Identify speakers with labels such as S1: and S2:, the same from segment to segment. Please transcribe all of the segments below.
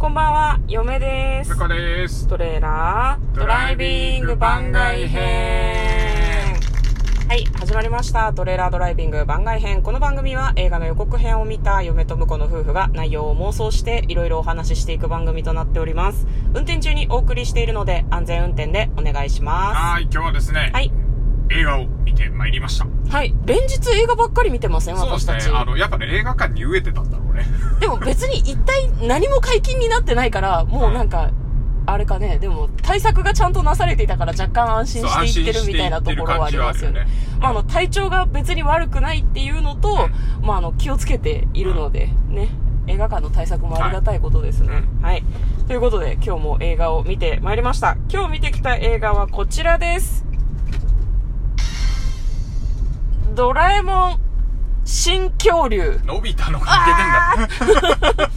S1: こんばんは、嫁です
S2: です。
S1: トレーラードライビング番外編。はい、始まりました。トレーラードライビング番外編。この番組は映画の予告編を見た嫁と婿の夫婦が内容を妄想していろいろお話ししていく番組となっております。運転中にお送りしているので安全運転でお願いしま
S2: はい、今日はですね、
S1: す。はい。
S2: 映画を見てまいりました。
S1: はい。連日映画ばっかり見てません？
S2: そうで
S1: 私たち。
S2: すね、あの、やっぱね、映画館に飢えてたんだろうね。
S1: でも別に一体何も解禁になってないから、もうなんか、あれかね、でも対策がちゃんとなされていたから若干安心していってるみたいなところはありますよね。まあ、あの、体調が別に悪くないっていうのと、まあ、あの、気をつけているので、ね、映画館の対策もありがたいことですね。はい。ということで、今日も映画を見てまいりました。今日見てきた映画はこちらです。ドラえもん、新恐竜。
S2: のび太のがいけてんだ。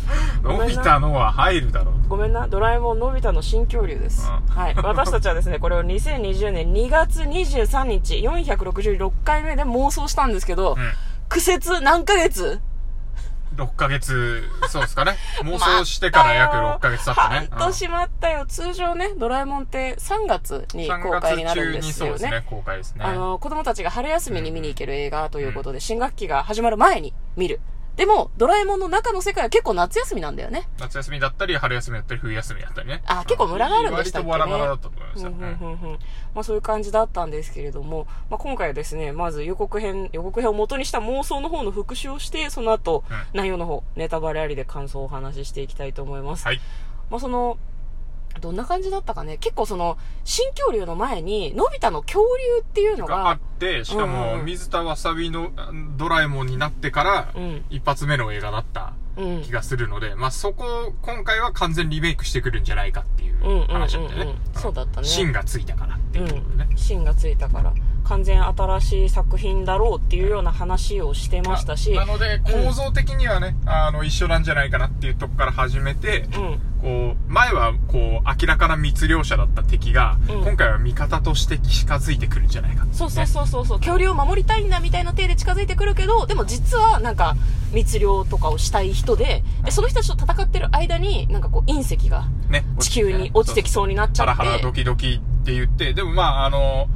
S2: の び太のは入るだろう。
S1: ごめんな、ドラえもんのび太の新恐竜です。
S2: うん
S1: はい。私たちはですね、これを2020年2月23日、466回目で妄想したんですけど、
S2: うん。
S1: 苦節何ヶ月
S2: 6ヶ月、そうですかね。妄想してから約6ヶ月経ったね。
S1: 半年待ったよ。通常ね、ドラえもんって3月に
S2: 3
S1: 公開になるんですよね。
S2: にそうですね、公開ですね。
S1: あの、子供たちが春休みに見に行ける映画ということで、新学期が始まる前に見る。でも、ドラえもんの中の世界は結構夏休みなんだよね。
S2: 夏休みだったり、春休みだったり、冬休みだったりね。
S1: あ結構ムラがあるんでしたっけね
S2: 割とバラバラだったと思いますよ。
S1: うんうん
S2: うん
S1: うんうんまあそういう感じだったんですけれども、まあ今回はですね、まず予告編、予告編を元にした妄想の方の復習をして、その後、
S2: うん
S1: 内容の方、ネタバレありで感想をお話ししていきたいと思います。
S2: はい。
S1: まあその、どんな感じだったかね。結構その、新恐竜の前に、のび太の恐竜っていうの
S2: があっ
S1: が、
S2: て、しか
S1: うんうん
S2: も、
S1: うん。
S2: 水田わさびのドラえもんになってから
S1: う、ん、
S2: 一発目の映画だった
S1: うん。
S2: 気。がするので、まあ、そこを今回は完全リメイクしてくるんじゃないかっていう
S1: うんうんうんうん
S2: 話なん。でね。
S1: そうだったね。
S2: 芯がついたからっていうことでね。
S1: 芯がついたから、完全新しい作品だろうっていうような話をしてましたし、
S2: なので、構造的にはね、あの、一緒なんじゃないかなっていうとこから始めて、
S1: うん。
S2: こう、前はこう、明らかな密漁者だった敵が、
S1: うん。
S2: 今回は味方として近づいてくるんじゃないかってい
S1: そうそうそうそうそう、恐竜を守りたいんだみたいな体で近づいてくるけど、でも実はなんか密漁とかをしたい人で、でその人たちと戦ってる間になんかこう隕石が
S2: ね。
S1: 地球に落ちてきそうになっちゃって、
S2: ハラハラドキドキって言って、でもまあ、あの、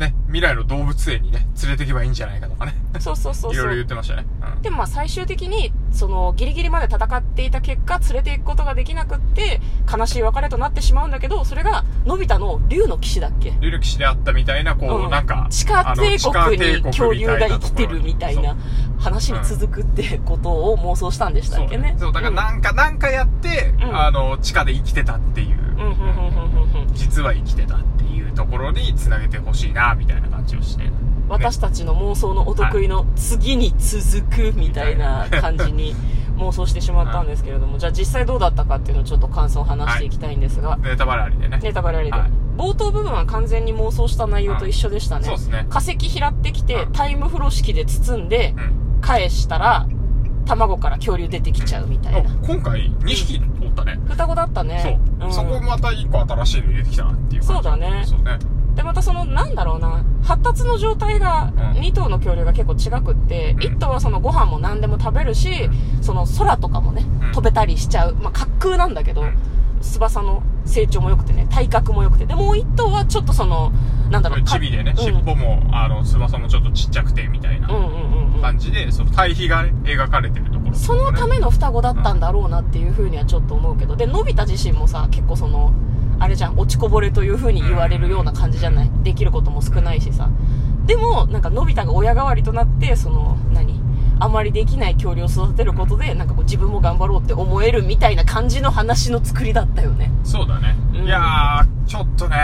S2: ね、未来の動物園にね、連れてけばいいんじゃないかとかね。
S1: そうそうそう
S2: いろいろ
S1: そう。
S2: 言ってましたね。うん
S1: でもまあ最終的に、そのギリギリまで戦っていた結果、連れて行くことができなくって、悲しい別れとなってしまうんだけど、それが、のび太の竜の騎士だっけ？
S2: 竜力士であったみたいな、こう、
S1: うん
S2: なんか、
S1: 地下帝国に恐竜が生きてるみたいな
S2: そう
S1: 話に続くってことを妄想したんでしたっけね？
S2: そう、だからなんか、なんかやって、
S1: うん
S2: あの、地下で生きてたっていう、
S1: うん、うん、うん、うん、うんうん。
S2: 実は生きてたっていうところに繋げてほしいな、みたいな感じをして。
S1: 私たちの妄想のお得意の次に続くみたいな感じに妄想してしまったんですけれども、じゃあ実際どうだったかっていうのをちょっと感想を話していきたいんですが、
S2: ネタバレありでね。
S1: ネタバレありで、
S2: はい
S1: 冒頭部分は完全に妄想した内容と一緒でしたね。
S2: そうですね。
S1: 化石拾ってきて
S2: うん
S1: タイム風呂式で包んで
S2: うん。
S1: 返したら卵から恐竜出てきちゃうみたいな。
S2: お今回、2匹おったね。
S1: 双子だったね。
S2: そう。
S1: ん
S2: そこまた1個新しいの入れてきたなっていう感じ。
S1: そうだね
S2: そうね。
S1: で、またその、なんだろうな、発達の状態が、
S2: うん
S1: 2頭の恐竜が結構違くって、
S2: うん
S1: 1頭はそのご飯も何でも食べるし、その空とかもね、
S2: うん
S1: 飛べたりしちゃう。まあ、滑空なんだけど、
S2: うん
S1: 翼の成長も良くてね、体格も良くて。で、もう1頭はちょっとその、なんだろう、
S2: チビでね、
S1: うん
S2: 尻尾も、あの、翼もちょっとちっちゃくて、みたいな。感じで、その対比がね、描かれてるところ、
S1: そのための双子だったんだろうなっていうふうにはちょっと思うけど、で、のび太自身もさ、結構その、あれじゃん、落ちこぼれというふうに言われるような感じじゃない？できることも少ないしさ。でも、なんかのび太が親代わりとなって、その、何？あまりできない恐竜を育てることで、なんかこう自分も頑張ろうって思えるみたいな感じの話の作りだったよね。
S2: そうだね。
S1: うん
S2: いやー、ちょっとね、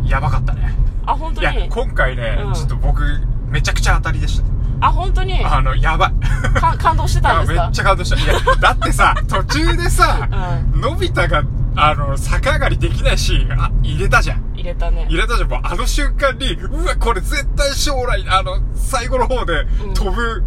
S1: うん
S2: やばかったね。
S1: あ、本当
S2: いや、
S1: に
S2: 今回ね、
S1: うん
S2: ちょっと僕、めちゃくちゃ当たりでした。
S1: あ、本当に？
S2: あの、やばい。
S1: か感動してたんですか？
S2: めっちゃ感動した。いや、だってさ、途中でさ、
S1: う
S2: のび太が、あの、逆上がりできないシーン、あ、入れたじゃん。
S1: 入れたね。
S2: 入れたじゃん。もうあの瞬間に、うわ、これ絶対将来、あの、最後の方で
S1: うん、
S2: 飛ぶ、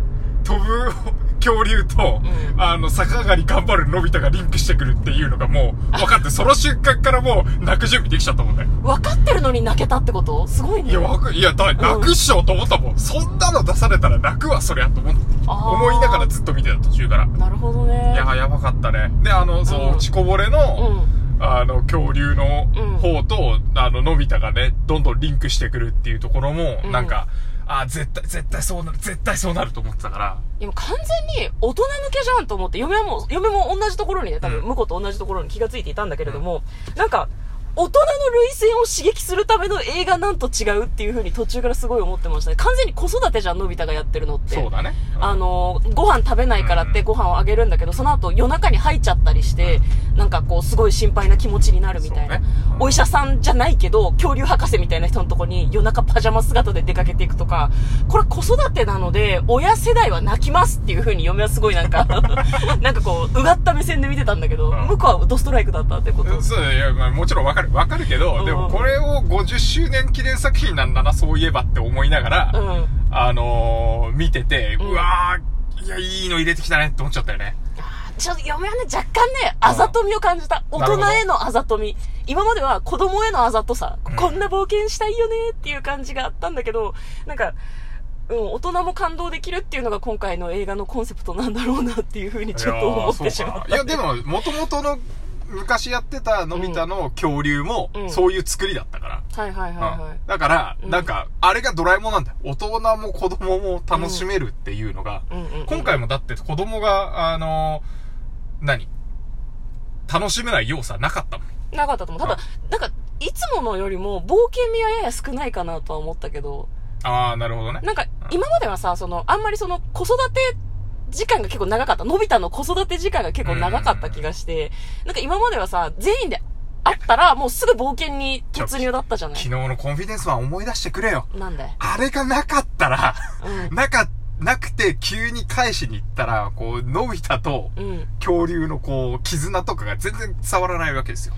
S2: 飛ぶ恐竜と、
S1: うん
S2: あの、逆上がり頑張るのび太がリンクしてくるっていうのがもう、分かって、その瞬間からもう、泣く準備できちゃったもんね。
S1: 分かってるのに泣けたってこと？すごいね。
S2: いや、わかいや、だ、泣くっしょと思ったもん。そんなの出されたら泣くわ、そりゃ、と思っ
S1: あー
S2: 思いながらずっと見てた、途中から。
S1: なるほどね。
S2: いや、やばかったね。で、あの、そうう、
S1: ん
S2: 落ちこぼれ
S1: う
S2: の、
S1: ん。
S2: あの、恐竜の
S1: うん
S2: 方と、あの、のび太がね、どんどんリンクしてくるっていうところも、
S1: うん
S2: なんか、あー絶対、絶対そうなる、絶対そうなると思ってたから、
S1: いやもう完全に大人向けじゃんと思って、嫁はもう、嫁も同じところにね、多分、
S2: うん。
S1: 婿と同じところに気がついていたんだけれども、なんか、大人の類線を刺激するための映画なんと違うっていう風に途中からすごい思ってましたね。完全に子育てじゃん、のび太がやってるのって。
S2: そうだね。うん
S1: あのー、ご飯食べないからって
S2: うん
S1: ご飯をあげるんだけど、その後夜中に入っちゃったりして、なんかこう、すごい心配な気持ちになるみたいな。
S2: ねうん
S1: お医者さんじゃないけど、恐竜博士みたいな人のとこに夜中パジャマ姿で出かけていくとか、これ子育てなので、親世代は泣きますっていう風に嫁はすごいなんか、なんかこう、うがった目線で見てたんだけど、
S2: うん
S1: 向こうはドストライクだったってこと。
S2: そういや、まあ、もちろんわかる。わかるけど、
S1: うん
S2: でもこれを50周年記念作品なんだな、そういえばって思いながら、
S1: うん。
S2: あのー、見てて、
S1: う
S2: わー、いや、いいの入れてきたねって思っちゃったよね。
S1: ちょっと嫁はね、若干ね、あざとみを感じた。大人へのあざとみ。今までは子供へのあざとさ、
S2: うん
S1: こんな冒険したいよねっていう感じがあったんだけど、なんか、うん、大人も感動できるっていうのが今回の映画のコンセプトなんだろうなっていうふうにちょっと思ってしまった。
S2: いやー、そうかな。いや、でも、元々の、昔やってたのび太の恐竜も
S1: う、ん。
S2: そういう作りだったから。
S1: はいはいはいは
S2: うん。だから、
S1: うん。
S2: なんか、あれがドラえもんなんだよ。大人も子供も楽しめるっていうのが、今回もだって子供が、あのー何？楽しめない要素なかったもん。
S1: なかったと思う。ただ、なんか、いつものよりも冒険味はやや少ないかなとは思ったけど、
S2: ああ、なるほどね。
S1: なんか、今まではさ、その、あんまりその、子育て時間が結構長かった。のび太の子育て時間が結構長かった気がして、なんか今まではさ、全員で会ったら、もうすぐ冒険に突入だったじゃない
S2: 昨日のコンフィデンスマン思い出してくれよ。
S1: なんで？
S2: あれがなかったら、
S1: う
S2: なか、なくて急に返しに行ったら、こう、のび太と
S1: ん。うん。
S2: 恐竜のこう、絆とかが全然伝わらないわけですよ。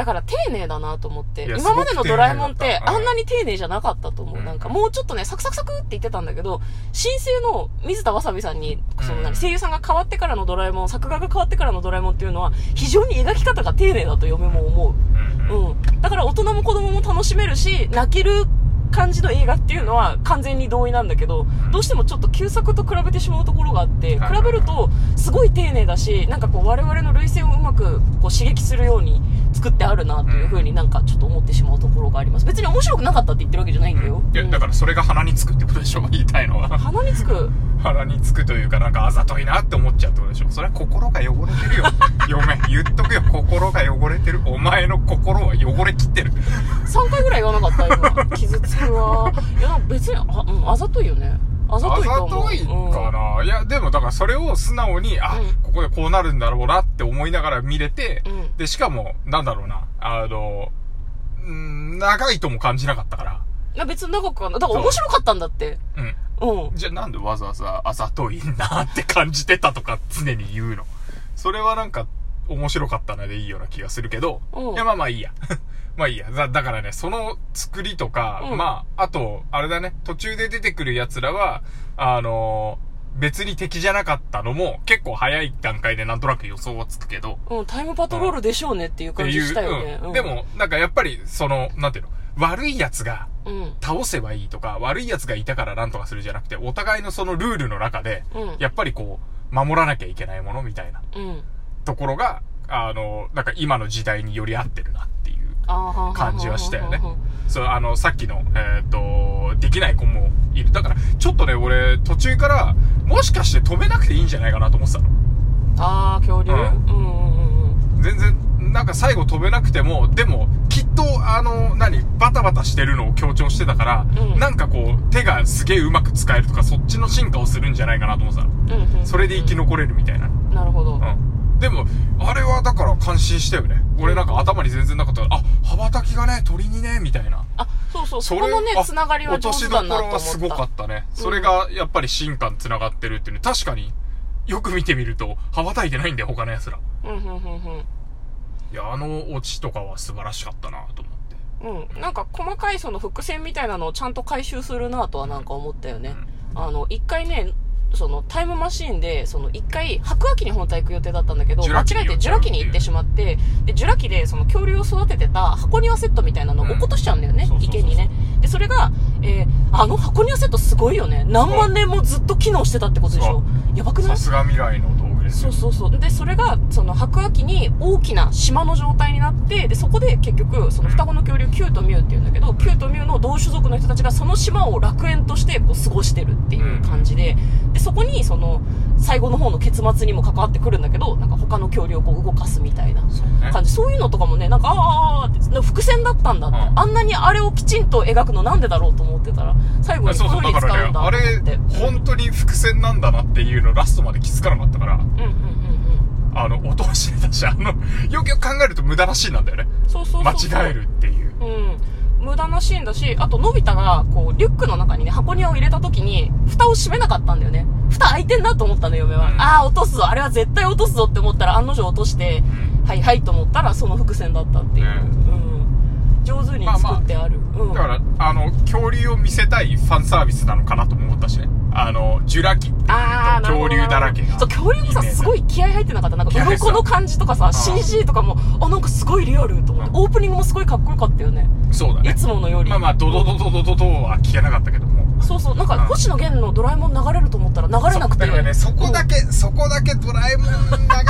S1: だから丁寧だなと思って。今までのドラえもんってあんなに丁寧じゃなかったと思う。
S2: うん
S1: なんかもうちょっとね、サクサクサクって言ってたんだけど、新生の水田わさびさんに、その
S2: うん
S1: 何、声優さんが変わってからのドラえもん、作画が変わってからのドラえもんっていうのは、非常に描き方が丁寧だと嫁も思う。
S2: うん。
S1: だから大人も子供も楽しめるし、泣ける感じの映画っていうのは完全に同意なんだけど、どうしてもちょっと旧作と比べてしまうところがあって、
S2: はい
S1: 比べるとすごい丁寧だし、なんかこう我々の類線をうまくこう刺激するように作ってあるなというふうになんかちょっと思ってしまうところがあります。別に面白くなかったって言ってるわけじゃないんだよ。
S2: いや、だからそれが鼻につくってことでしょ言いたいのは。
S1: 鼻につく？
S2: 鼻につくというか、なんかあざといなって思っちゃうってことでしょそれは心が汚れてるよ。嫁、言っとくよ。心が汚れてる。お前の心は汚れきってる。
S1: 3回ぐらい言わなかった今。傷つくわ。いや、別に、あ、うん、あざといよね。あざ
S2: あざ
S1: といと思う。
S2: といかな、いや、でもだからそれを素直に、あ、
S1: うん
S2: ここでこうなるんだろうなって思いながら見れて、
S1: うん
S2: で、しかも、なんだろうな、あの、うん、長いとも感じなかったから。
S1: いや別に長くはなだから面白かったんだって。
S2: うん。
S1: うん。
S2: じゃあなんでわざわざあざといなって感じてたとか常に言うの？それはなんか面白かったのでいいような気がするけど、
S1: うん
S2: いやまあまあいいや。まあいいや。だだからね、その作りとか、
S1: うん
S2: まあ、あと、あれだね、途中で出てくる奴らは、あの別に敵じゃなかったのも結構早い段階でなんとなく予想はつくけど、
S1: うん、タイムパトロールでしょうねっていう感じしたよね。
S2: うん。でも、なんかやっぱり、その、なんていうの、悪い奴が
S1: うん、
S2: 倒せばいいとか、悪い奴がいたからなんとかするじゃなくて、お互いのそのルールの中で、
S1: うん、
S2: やっぱりこう、守らなきゃいけないものみたいな
S1: うん。
S2: ところが、あの、なんか今の時代により合ってるなっていう感じはしたよね。そう、あの、さっきの、えっ、と、できない子もいる。だから、ちょっとね、俺、途中から、もしかして止めなくていいんじゃないかなと思ってたの。
S1: ああ、恐竜、
S2: う
S1: うんん、うんうんうん。
S2: 全然、なんか最後飛べなくても、でも、と、あの、何、バタバタしてるのを強調してたから、
S1: うん
S2: なんかこう、手がすげえうまく使えるとか、そっちの進化をするんじゃないかなと思ってたの。
S1: うんうん
S2: それで生き残れるみたいな。
S1: なるほど。
S2: うん。でも、あれはだから感心したよね。俺なんか頭に全然なかったあ、羽ばたきがね、鳥にね、みたいな。
S1: あ、そうそう、そ
S2: れ
S1: このね
S2: あ、
S1: つながりは上手だなと思った。
S2: 落としどころはすごかったね。それが、やっぱり進化に繋がってるっていうね。確かに、よく見てみると、羽ばたいてないんだよ、他の奴ら。
S1: うん、うん、うん、うん。
S2: いや、あのオチとかは素晴らしかったなと思って。
S1: うん。なんか細かいその伏線みたいなのをちゃんと回収するなとはなんか思ったよね。あの、一回ね、そのタイムマシーンで、その一回、白亜紀に本来行く予定だったんだけど、間違えてジュラ紀に行ってしまって、で、ジュラ紀でその恐竜を育ててた箱庭セットみたいなのを落っことしちゃうんだよね、
S2: うん
S1: 池にね。で、それが、えー、あの箱庭セットすごいよね。何万年もずっと機能してたってことでしょやばくない？
S2: さすが未来の
S1: そうそうそう。で、それが、その白亜紀に大きな島の状態になって、で、そこで結局、その双子の恐竜、キューとミューっていうんだけど、キューとミューの同種族の人たちがその島を楽園としてこう過ごしてるっていう感じ、で、そこに、その、最後の方の結末にも関わってくるんだけど、なんか他の恐竜をこう動かすみたいな
S2: そうね
S1: 感じ。そういうのとかもね、なんか、あーあーって、伏線だったんだって、
S2: うん
S1: あんなにあれをきちんと描くのなんでだろうと思ってたら、最後に
S2: そうそう
S1: こういう風に使うんだと思
S2: だからねあ
S1: って。
S2: れ本当に伏線なんだなっていうのラストまで気づかなかったから
S1: うんうんうんうん。
S2: あの音は知れたしあのよくよく考えると無駄なシーンなんだよね
S1: そうそう。
S2: 間違えるっていう
S1: うん。無駄なシーンだし、あと、のび太が、こう、リュックの中にね、箱庭を入れた時に、蓋を閉めなかったんだよね。蓋開いてんなと思ったの、嫁は。
S2: うん
S1: ああ、落とすぞ。あれは絶対落とすぞって思ったら、案の定落として、
S2: うん
S1: はいはいと思ったら、その伏線だったっていう。
S2: ね
S1: うん。上手に作ってある。うん。
S2: だからあの恐竜を見せたいファンサービスなのかなとも思ったしねあのジュラ紀っていうと恐竜だらけが
S1: 恐竜もさ、すごい気合入ってなかった。なんか、
S2: 気合入ってた
S1: 鱗の感じとかさ、CG とかも、あ、なんかすごいリアルと思って、
S2: うん
S1: オープニングもすごいかっこよかったよね。
S2: そうだね
S1: いつものより。
S2: まあまあドドドドドドドは聞けなかったけども
S1: そうそう、なんか、
S2: うん。
S1: 星野源のドラえもん流れると思ったら流れなくて。
S2: だからね、そこだけ、そこだけドラえもん流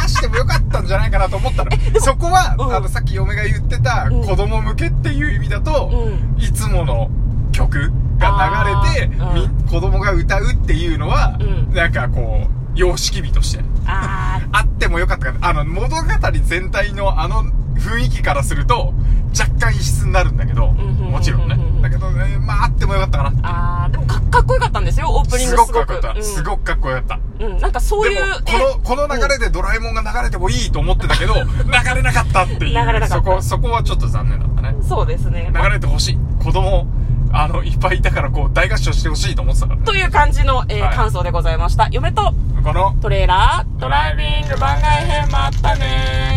S2: してもよかったんじゃないかなと思ったの。そこは、
S1: うん。
S2: あの、さっき嫁が言ってた、
S1: うん。
S2: 子供向けっていう意味だと、
S1: うん。
S2: いつもの曲が流れて、
S1: あー
S2: み子供が歌うっていうのは、
S1: うん。
S2: なんかこう、様式美として、
S1: あ
S2: あってもよかったかな。あの、物語全体のあの雰囲気からすると、若干異質になるんだけど、もちろんね。だけどね、まあ、あってもよかったかな。
S1: あー、でもかかっこよかったんですよ、オープニン
S2: す
S1: グすごく。
S2: ごくかっこよかった。
S1: うん
S2: すごくかっこよかった。
S1: うん、なんかそういう、
S2: この、この流れでドラえもんが流れてもいいと思ってたけど、流れなかったっていう。
S1: 流れなかった
S2: そこ、そこはちょっと残念だったね。
S1: えそうですね。
S2: 流れてほしい。子供、あの、いっぱいいたからこう、大合唱してほしいと思ってたからね。
S1: という感じの、えー
S2: はい
S1: 感想でございました。嫁と
S2: この、
S1: トレーラー、ドライビング番外編もあったね